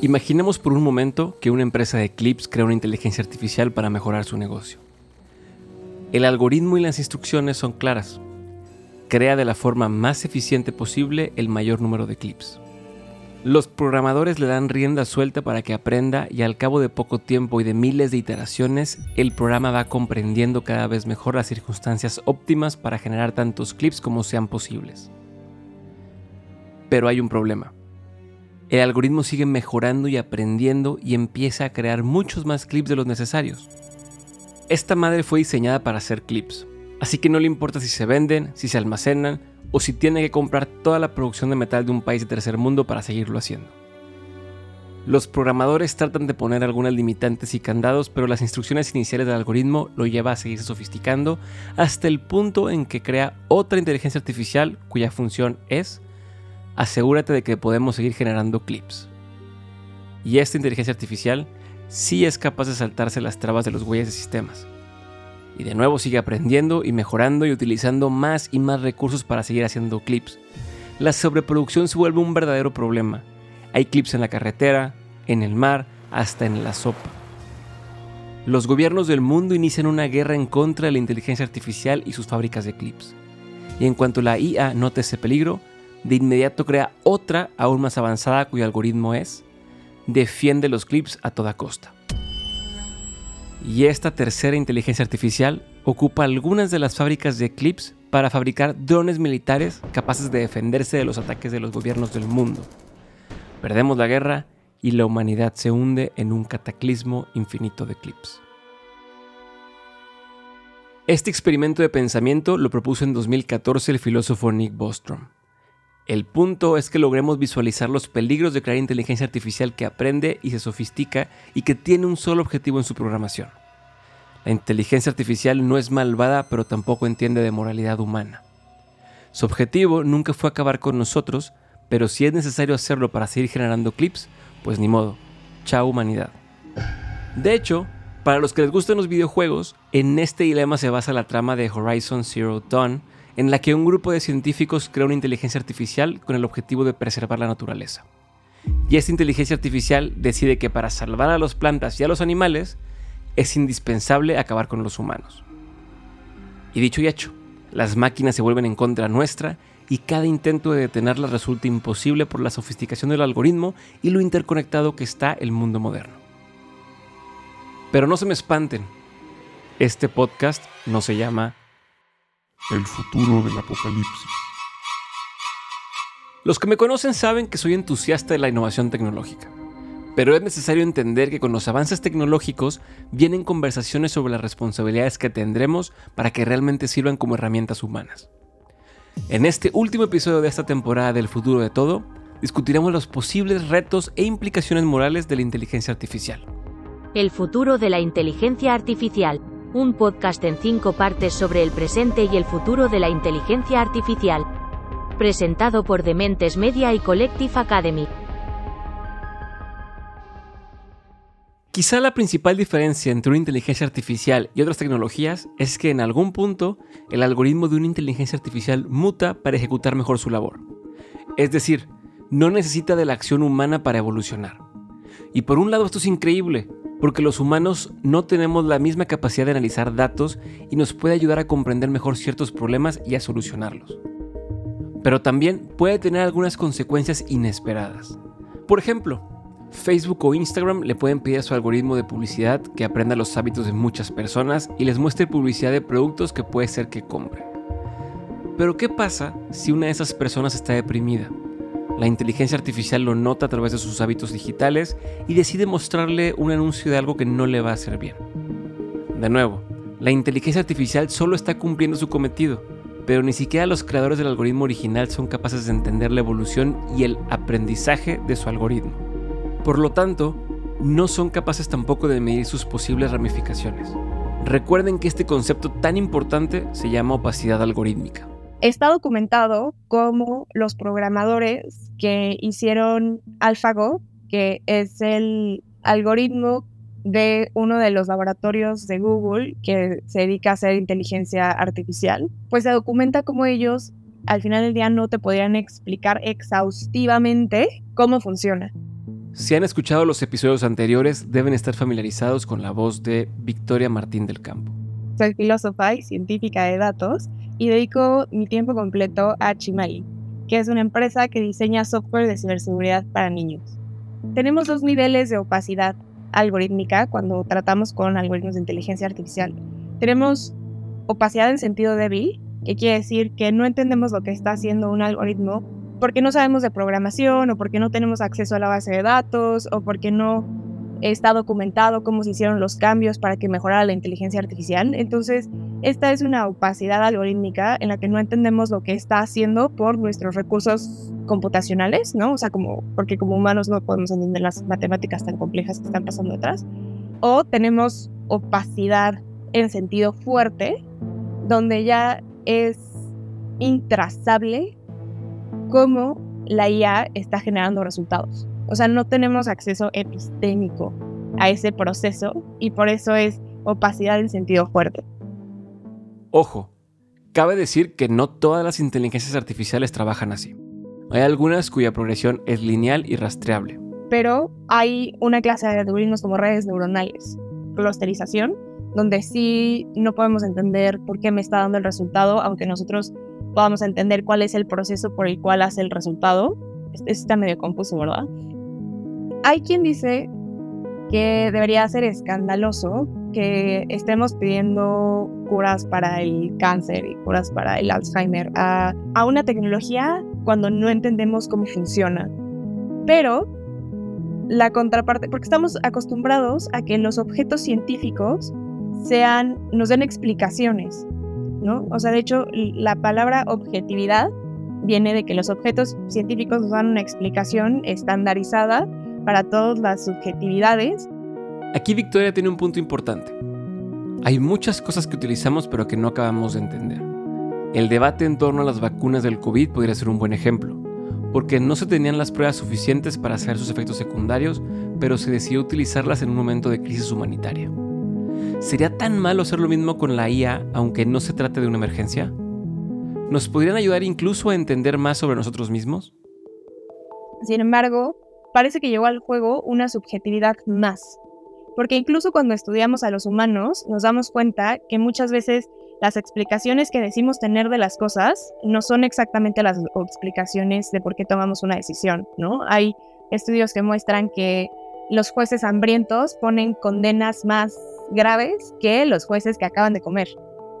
Imaginemos por un momento que una empresa de clips crea una inteligencia artificial para mejorar su negocio. El algoritmo y las instrucciones son claras. Crea de la forma más eficiente posible el mayor número de clips. Los programadores le dan rienda suelta para que aprenda y al cabo de poco tiempo y de miles de iteraciones, el programa va comprendiendo cada vez mejor las circunstancias óptimas para generar tantos clips como sean posibles. Pero hay un problema el algoritmo sigue mejorando y aprendiendo y empieza a crear muchos más clips de los necesarios. Esta madre fue diseñada para hacer clips, así que no le importa si se venden, si se almacenan o si tiene que comprar toda la producción de metal de un país de tercer mundo para seguirlo haciendo. Los programadores tratan de poner algunas limitantes y candados, pero las instrucciones iniciales del algoritmo lo lleva a seguirse sofisticando hasta el punto en que crea otra inteligencia artificial cuya función es asegúrate de que podemos seguir generando clips. Y esta inteligencia artificial sí es capaz de saltarse las trabas de los huellas de sistemas. Y de nuevo sigue aprendiendo y mejorando y utilizando más y más recursos para seguir haciendo clips. La sobreproducción se vuelve un verdadero problema. Hay clips en la carretera, en el mar, hasta en la sopa. Los gobiernos del mundo inician una guerra en contra de la inteligencia artificial y sus fábricas de clips. Y en cuanto la IA note ese peligro, de inmediato crea otra aún más avanzada cuyo algoritmo es defiende los clips a toda costa. Y esta tercera inteligencia artificial ocupa algunas de las fábricas de clips para fabricar drones militares capaces de defenderse de los ataques de los gobiernos del mundo. Perdemos la guerra y la humanidad se hunde en un cataclismo infinito de clips. Este experimento de pensamiento lo propuso en 2014 el filósofo Nick Bostrom. El punto es que logremos visualizar los peligros de crear inteligencia artificial que aprende y se sofistica y que tiene un solo objetivo en su programación. La inteligencia artificial no es malvada, pero tampoco entiende de moralidad humana. Su objetivo nunca fue acabar con nosotros, pero si es necesario hacerlo para seguir generando clips, pues ni modo. Chao humanidad. De hecho, para los que les gustan los videojuegos, en este dilema se basa la trama de Horizon Zero Dawn, en la que un grupo de científicos crea una inteligencia artificial con el objetivo de preservar la naturaleza. Y esta inteligencia artificial decide que para salvar a las plantas y a los animales es indispensable acabar con los humanos. Y dicho y hecho, las máquinas se vuelven en contra nuestra y cada intento de detenerlas resulta imposible por la sofisticación del algoritmo y lo interconectado que está el mundo moderno. Pero no se me espanten, este podcast no se llama el futuro del apocalipsis. Los que me conocen saben que soy entusiasta de la innovación tecnológica, pero es necesario entender que con los avances tecnológicos vienen conversaciones sobre las responsabilidades que tendremos para que realmente sirvan como herramientas humanas. En este último episodio de esta temporada del futuro de todo, discutiremos los posibles retos e implicaciones morales de la inteligencia artificial. El futuro de la inteligencia artificial un podcast en cinco partes sobre el presente y el futuro de la inteligencia artificial. Presentado por Dementes Media y Collective Academy. Quizá la principal diferencia entre una inteligencia artificial y otras tecnologías es que en algún punto el algoritmo de una inteligencia artificial muta para ejecutar mejor su labor. Es decir, no necesita de la acción humana para evolucionar. Y por un lado esto es increíble, porque los humanos no tenemos la misma capacidad de analizar datos y nos puede ayudar a comprender mejor ciertos problemas y a solucionarlos. Pero también puede tener algunas consecuencias inesperadas. Por ejemplo, Facebook o Instagram le pueden pedir a su algoritmo de publicidad que aprenda los hábitos de muchas personas y les muestre publicidad de productos que puede ser que compren. Pero ¿qué pasa si una de esas personas está deprimida? La inteligencia artificial lo nota a través de sus hábitos digitales y decide mostrarle un anuncio de algo que no le va a hacer bien. De nuevo, la inteligencia artificial solo está cumpliendo su cometido, pero ni siquiera los creadores del algoritmo original son capaces de entender la evolución y el aprendizaje de su algoritmo. Por lo tanto, no son capaces tampoco de medir sus posibles ramificaciones. Recuerden que este concepto tan importante se llama opacidad algorítmica. Está documentado cómo los programadores que hicieron AlphaGo, que es el algoritmo de uno de los laboratorios de Google que se dedica a hacer inteligencia artificial, pues se documenta cómo ellos al final del día no te podrían explicar exhaustivamente cómo funciona. Si han escuchado los episodios anteriores, deben estar familiarizados con la voz de Victoria Martín del Campo. Soy filósofa y científica de datos y dedico mi tiempo completo a Chimali, que es una empresa que diseña software de ciberseguridad para niños. Tenemos dos niveles de opacidad algorítmica cuando tratamos con algoritmos de inteligencia artificial. Tenemos opacidad en sentido débil, que quiere decir que no entendemos lo que está haciendo un algoritmo porque no sabemos de programación o porque no tenemos acceso a la base de datos o porque no está documentado cómo se hicieron los cambios para que mejorara la inteligencia artificial. Entonces, esta es una opacidad algorítmica en la que no entendemos lo que está haciendo por nuestros recursos computacionales, ¿no? O sea, como, porque como humanos no podemos entender las matemáticas tan complejas que están pasando detrás. O tenemos opacidad en sentido fuerte, donde ya es intrazable cómo la IA está generando resultados. O sea, no tenemos acceso epistémico a ese proceso y por eso es opacidad en sentido fuerte. Ojo, cabe decir que no todas las inteligencias artificiales trabajan así. Hay algunas cuya progresión es lineal y rastreable. Pero hay una clase de algoritmos como redes neuronales, clusterización, donde sí no podemos entender por qué me está dando el resultado, aunque nosotros podamos entender cuál es el proceso por el cual hace el resultado. Está medio confuso, ¿verdad? Hay quien dice que debería ser escandaloso que estemos pidiendo curas para el cáncer y curas para el Alzheimer a, una tecnología cuando no entendemos cómo funciona. Pero la contraparte, porque estamos acostumbrados a que los objetos científicos nos den explicaciones, ¿no? O sea, de hecho, la palabra objetividad viene de que los objetos científicos nos dan una explicación estandarizada para todas las subjetividades. Aquí Victoria tiene un punto importante. Hay muchas cosas que utilizamos pero que no acabamos de entender. El debate en torno a las vacunas del COVID podría ser un buen ejemplo, porque no se tenían las pruebas suficientes para saber sus efectos secundarios, pero se decidió utilizarlas en un momento de crisis humanitaria. ¿Sería tan malo hacer lo mismo con la IA aunque no se trate de una emergencia? ¿Nos podrían ayudar incluso a entender más sobre nosotros mismos? Sin embargo, parece que llegó al juego una subjetividad más. Porque incluso cuando estudiamos a los humanos, nos damos cuenta que muchas veces las explicaciones que decimos tener de las cosas no son exactamente las explicaciones de por qué tomamos una decisión, ¿no? Hay estudios que muestran que los jueces hambrientos ponen condenas más graves que los jueces que acaban de comer.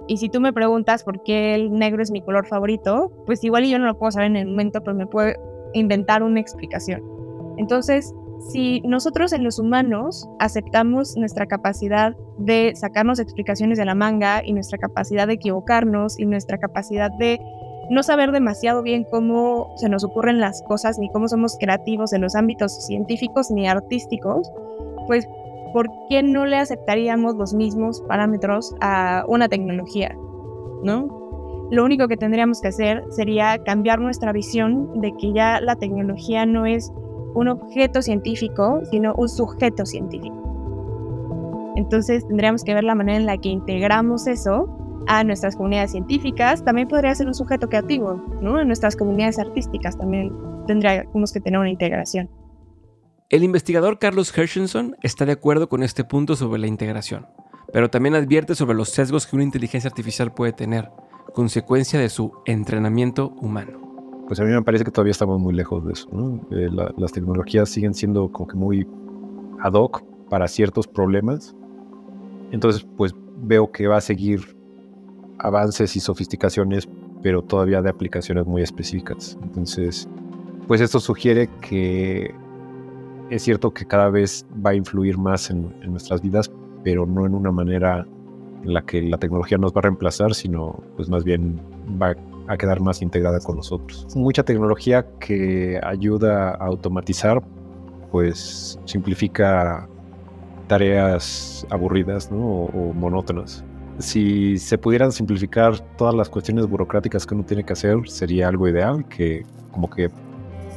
Y si tú me preguntas por qué el negro es mi color favorito, pues igual yo no lo puedo saber en el momento, pero me puedo inventar una explicación. Entonces, si nosotros en los humanos aceptamos nuestra capacidad de sacarnos explicaciones de la manga y nuestra capacidad de equivocarnos y nuestra capacidad de no saber demasiado bien cómo se nos ocurren las cosas ni cómo somos creativos en los ámbitos científicos ni artísticos, pues ¿por qué no le aceptaríamos los mismos parámetros a una tecnología? ¿No? Lo único que tendríamos que hacer sería cambiar nuestra visión de que ya la tecnología no es un objeto científico, sino un sujeto científico. Entonces tendríamos que ver la manera en la que integramos eso a nuestras comunidades científicas. También podría ser un sujeto creativo, ¿no? En nuestras comunidades artísticas también tendríamos que tener una integración. El investigador Carlos Hershenson está de acuerdo con este punto sobre la integración, pero también advierte sobre los sesgos que una inteligencia artificial puede tener, consecuencia de su entrenamiento humano pues a mí me parece que todavía estamos muy lejos de eso. Eh, las tecnologías siguen siendo como que muy ad hoc para ciertos problemas. Entonces, pues veo que va a seguir avances y sofisticaciones, pero todavía de aplicaciones muy específicas. Entonces, pues esto sugiere que es cierto que cada vez va a influir más en, en nuestras vidas, pero no en una manera en la que la tecnología nos va a reemplazar, sino pues más bien va a a quedar más integrada con nosotros. Mucha tecnología que ayuda a automatizar, pues simplifica tareas aburridas o, monótonas. Si se pudieran simplificar todas las cuestiones burocráticas que uno tiene que hacer, sería algo ideal, que como que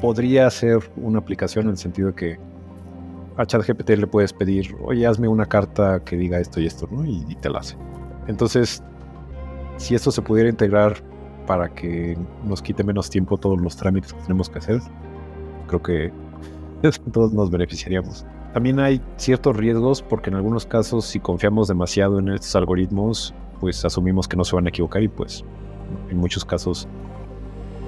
podría ser una aplicación en el sentido que a ChatGPT le puedes pedir, oye, hazme una carta que diga esto y esto, ¿no? Y, y te la hace. Entonces, si esto se pudiera integrar para que nos quite menos tiempo todos los trámites que tenemos que hacer. Creo que todos nos beneficiaríamos. También hay ciertos riesgos porque en algunos casos si confiamos demasiado en estos algoritmos, pues asumimos que no se van a equivocar y pues en muchos casos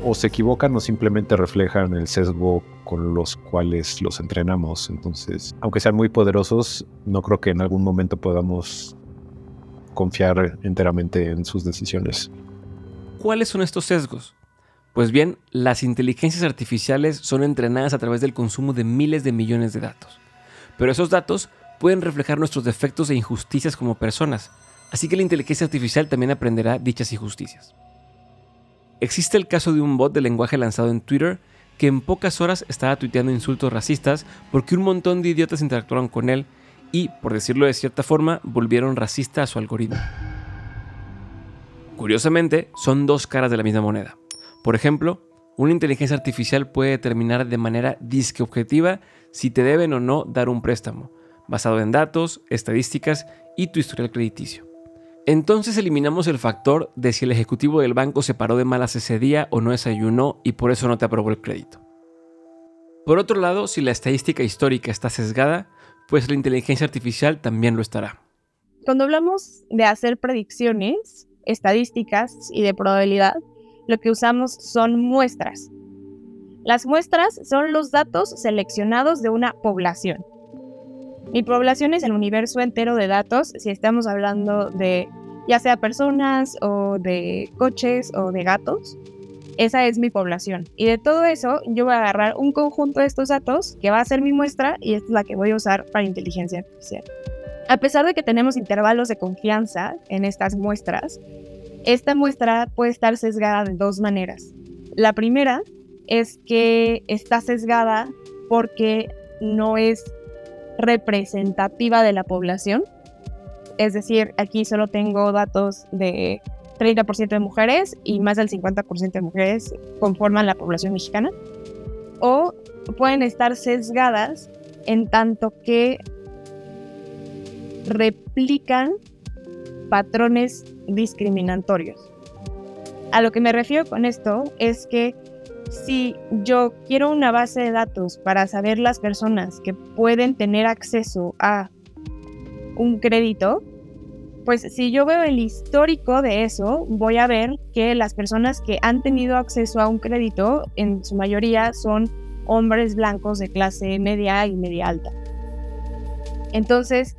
o se equivocan o simplemente reflejan el sesgo con los cuales los entrenamos. Entonces, aunque sean muy poderosos, no creo que en algún momento podamos confiar enteramente en sus decisiones. ¿Cuáles son estos sesgos? Pues bien, las inteligencias artificiales son entrenadas a través del consumo de miles de millones de datos. Pero esos datos pueden reflejar nuestros defectos e injusticias como personas, así que la inteligencia artificial también aprenderá dichas injusticias. Existe el caso de un bot de lenguaje lanzado en Twitter que en pocas horas estaba tuiteando insultos racistas porque un montón de idiotas interactuaron con él y, por decirlo de cierta forma, volvieron racista a su algoritmo. Curiosamente, son dos caras de la misma moneda. Por ejemplo, una inteligencia artificial puede determinar de manera disque objetiva si te deben o no dar un préstamo, basado en datos, estadísticas y tu historial crediticio. Entonces eliminamos el factor de si el ejecutivo del banco se paró de malas ese día o no desayunó y por eso no te aprobó el crédito. Por otro lado, si la estadística histórica está sesgada, pues la inteligencia artificial también lo estará. Cuando hablamos de hacer predicciones, estadísticas y de probabilidad, lo que usamos son muestras. Las muestras son los datos seleccionados de una población. Mi población es el universo entero de datos, si estamos hablando de ya sea personas o de coches o de gatos. Esa es mi población. Y de todo eso, yo voy a agarrar un conjunto de estos datos que va a ser mi muestra y es la que voy a usar para inteligencia artificial. A pesar de que tenemos intervalos de confianza en estas muestras, esta muestra puede estar sesgada de dos maneras. La primera es que está sesgada porque no es representativa de la población. Es decir, aquí solo tengo datos de 30% de mujeres y más del 50% de mujeres conforman la población mexicana. O pueden estar sesgadas en tanto que replican patrones discriminatorios. A lo que me refiero con esto es que si yo quiero una base de datos para saber las personas que pueden tener acceso a un crédito, pues si yo veo el histórico de eso, voy a ver que las personas que han tenido acceso a un crédito, en su mayoría son hombres blancos de clase media y media alta. Entonces,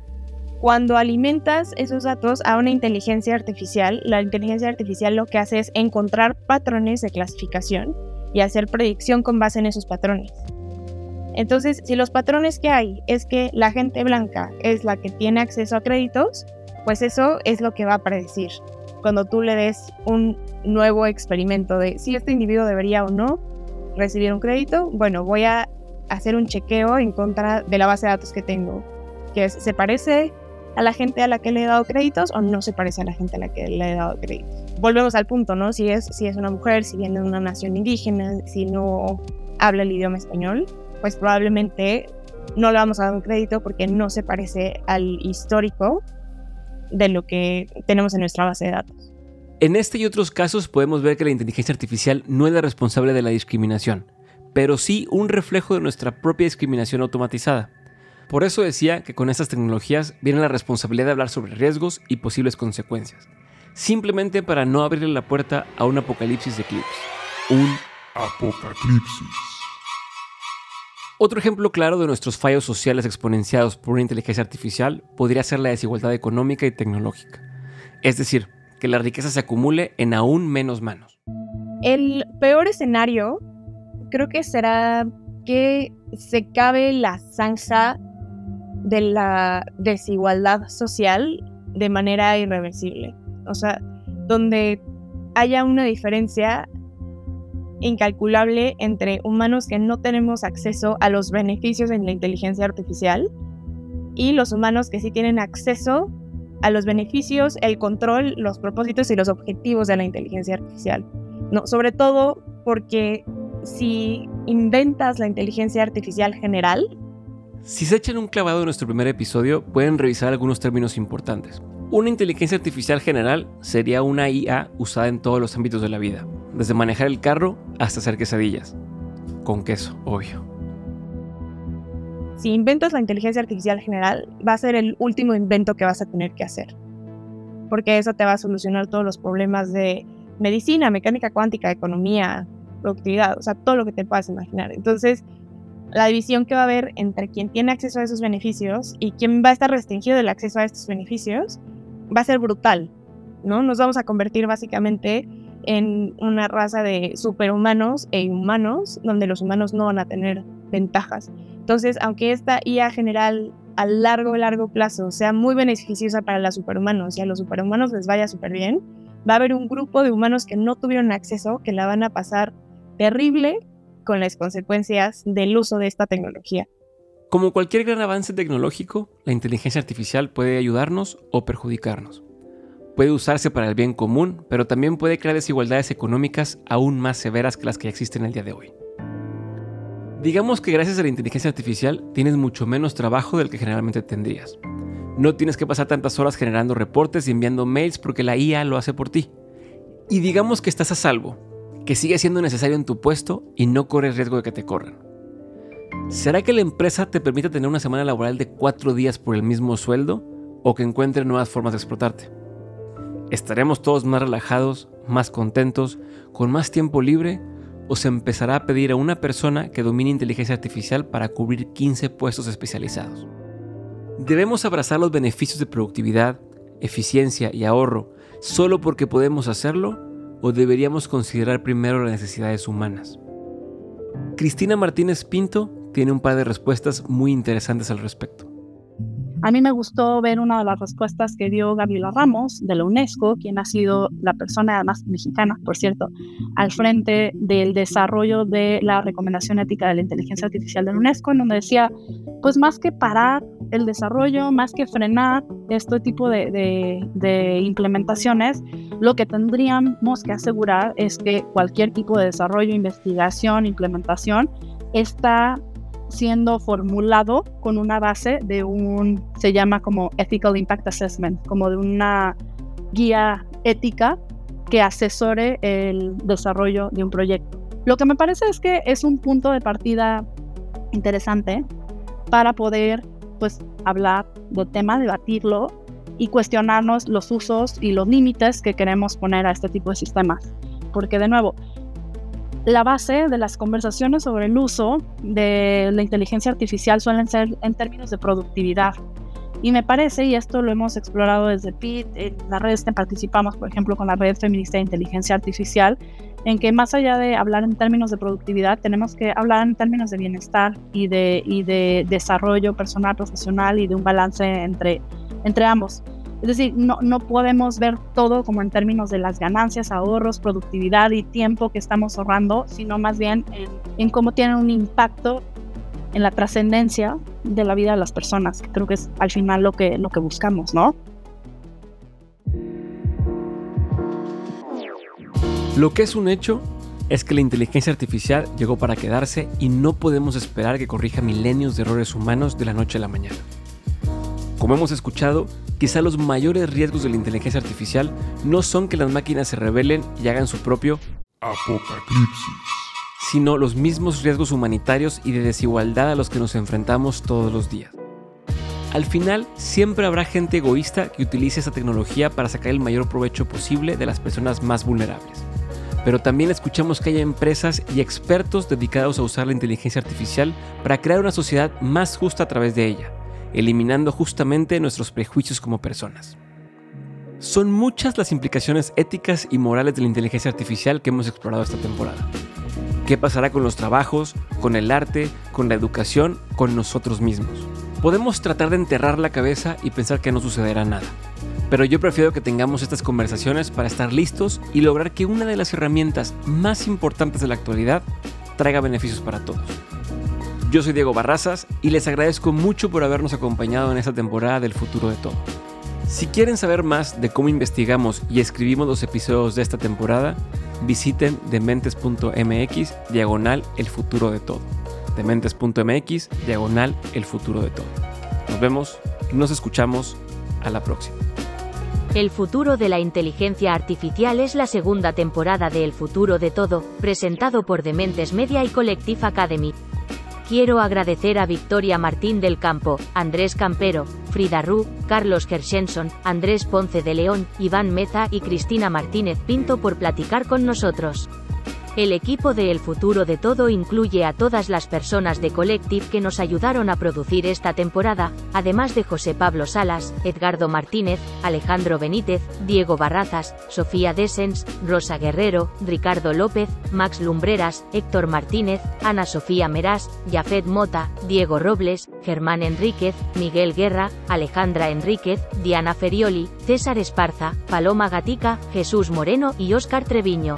cuando alimentas esos datos a una inteligencia artificial, la inteligencia artificial lo que hace es encontrar patrones de clasificación y hacer predicción con base en esos patrones. Entonces, si los patrones que hay es que la gente blanca es la que tiene acceso a créditos, pues eso es lo que va a predecir. Cuando tú le des un nuevo experimento de si este individuo debería o no recibir un crédito, bueno, voy a hacer un chequeo en contra de la base de datos que tengo, que es, ¿se parece a la gente a la que le he dado créditos o no se parece a la gente a la que le he dado créditos. Volvemos al punto, ¿no? Si es, si es una mujer, si viene de una nación indígena, si no habla el idioma español, pues probablemente no le vamos a dar un crédito porque no se parece al histórico de lo que tenemos en nuestra base de datos. En este y otros casos podemos ver que la inteligencia artificial no es la responsable de la discriminación, pero sí un reflejo de nuestra propia discriminación automatizada. Por eso decía que con estas tecnologías viene la responsabilidad de hablar sobre riesgos y posibles consecuencias, simplemente para no abrirle la puerta a un apocalipsis de clips. Un apocalipsis. Otro ejemplo claro de nuestros fallos sociales exponenciados por una inteligencia artificial podría ser la desigualdad económica y tecnológica. Es decir, que la riqueza se acumule en aún menos manos. El peor escenario creo que será que se cabe la zanja de la desigualdad social de manera irreversible. O sea, donde haya una diferencia incalculable entre humanos que no tenemos acceso a los beneficios de la inteligencia artificial y los humanos que sí tienen acceso a los beneficios, el control, los propósitos y los objetivos de la inteligencia artificial. No, sobre todo porque si inventas la inteligencia artificial general, si se echan un clavado en nuestro primer episodio, pueden revisar algunos términos importantes. Una inteligencia artificial general sería una IA usada en todos los ámbitos de la vida, desde manejar el carro hasta hacer quesadillas. Con queso, obvio. si inventas la inteligencia artificial general, va a ser el último invento que vas a tener que hacer. Porque eso te va a solucionar todos los problemas de medicina, mecánica cuántica, economía, productividad, o sea, todo lo que te puedas imaginar. Entonces, la división que va a haber entre quien tiene acceso a esos beneficios y quien va a estar restringido del acceso a estos beneficios va a ser brutal, ¿no? Nos vamos a convertir básicamente en una raza de superhumanos e humanos, donde los humanos no van a tener ventajas. Entonces, aunque esta IA general a largo, largo plazo sea muy beneficiosa para los superhumanos y a los superhumanos les vaya súper bien, va a haber un grupo de humanos que no tuvieron acceso, que la van a pasar terrible con las consecuencias del uso de esta tecnología. Como cualquier gran avance tecnológico, la inteligencia artificial puede ayudarnos o perjudicarnos. Puede usarse para el bien común, pero también puede crear desigualdades económicas aún más severas que las que existen el día de hoy. Digamos que gracias a la inteligencia artificial tienes mucho menos trabajo del que generalmente tendrías. No tienes que pasar tantas horas generando reportes y enviando mails porque la IA lo hace por ti. Y digamos que estás a salvo, que sigue siendo necesario en tu puesto y no corres riesgo de que te corran. ¿Será que la empresa te permite tener una semana laboral de cuatro días por el mismo sueldo o que encuentre nuevas formas de explotarte? ¿Estaremos todos más relajados, más contentos, con más tiempo libre? ¿O se empezará a pedir a una persona que domine inteligencia artificial para cubrir 15 puestos especializados? ¿Debemos abrazar los beneficios de productividad, eficiencia y ahorro solo porque podemos hacerlo? ¿O deberíamos considerar primero las necesidades humanas? Cristina Martínez Pinto tiene un par de respuestas muy interesantes al respecto. A mí me gustó ver una de las respuestas que dio Gabriela Ramos de la UNESCO, quien ha sido la persona, además mexicana, por cierto, al frente del desarrollo de la recomendación ética de la inteligencia artificial de la UNESCO, en donde decía, pues más que parar el desarrollo, más que frenar este tipo de, implementaciones, lo que tendríamos que asegurar es que cualquier tipo de desarrollo, investigación, implementación, está siendo formulado con una base de un, se llama como Ethical Impact Assessment, como de una guía ética que asesore el desarrollo de un proyecto. Lo que me parece es que es un punto de partida interesante para poder pues hablar del tema, debatirlo y cuestionarnos los usos y los límites que queremos poner a este tipo de sistemas. Porque de nuevo, la base de las conversaciones sobre el uso de la inteligencia artificial suelen ser en términos de productividad. Y me parece, y esto lo hemos explorado desde PIT, en las redes que participamos, por ejemplo, con la Red Feminista de Inteligencia Artificial, en que más allá de hablar en términos de productividad, tenemos que hablar en términos de bienestar y de, y de desarrollo personal, profesional y de un balance entre, entre ambos. Es decir, no, no podemos ver todo como en términos de las ganancias, ahorros, productividad y tiempo que estamos ahorrando, sino más bien en, cómo tienen un impacto en la trascendencia de la vida de las personas, que creo que es al final lo que, lo que buscamos, ¿no? Lo que es un hecho es que la inteligencia artificial llegó para quedarse y no podemos esperar que corrija milenios de errores humanos de la noche a la mañana. Como hemos escuchado, quizá los mayores riesgos de la inteligencia artificial no son que las máquinas se rebelen y hagan su propio apocalipsis, sino los mismos riesgos humanitarios y de desigualdad a los que nos enfrentamos todos los días. Al final, siempre habrá gente egoísta que utilice esa tecnología para sacar el mayor provecho posible de las personas más vulnerables. Pero también escuchamos que hay empresas y expertos dedicados a usar la inteligencia artificial para crear una sociedad más justa a través de ella, eliminando justamente nuestros prejuicios como personas. Son muchas las implicaciones éticas y morales de la inteligencia artificial que hemos explorado esta temporada. ¿Qué pasará con los trabajos, con el arte, con la educación, con nosotros mismos? Podemos tratar de enterrar la cabeza y pensar que no sucederá nada. Pero yo prefiero que tengamos estas conversaciones para estar listos y lograr que una de las herramientas más importantes de la actualidad traiga beneficios para todos. Yo soy Diego Barrazas y les agradezco mucho por habernos acompañado en esta temporada del futuro de todo. Si quieren saber más de cómo investigamos y escribimos los episodios de esta temporada, visiten dementes.mx diagonal el futuro de todo. Dementes.mx diagonal el futuro de todo. Nos vemos, nos escuchamos, a la próxima. El futuro de la inteligencia artificial es la segunda temporada de El futuro de todo, presentado por Dementes Media y Collective Academy. Quiero agradecer a Victoria Martín del Campo, Andrés Campero, Frida Ru, Carlos Gershenson, Andrés Ponce de León, Iván Meza y Cristina Martínez Pinto por platicar con nosotros. El equipo de El Futuro de Todo incluye a todas las personas de Collective que nos ayudaron a producir esta temporada, además de José Pablo Salas, Edgardo Martínez, Alejandro Benítez, Diego Barrazas, Sofía Desens, Rosa Guerrero, Ricardo López, Max Lumbreras, Héctor Martínez, Ana Sofía Merás, Jafet Mota, Diego Robles, Germán Enríquez, Miguel Guerra, Alejandra Enríquez, Diana Ferioli, César Esparza, Paloma Gatica, Jesús Moreno y Óscar Treviño.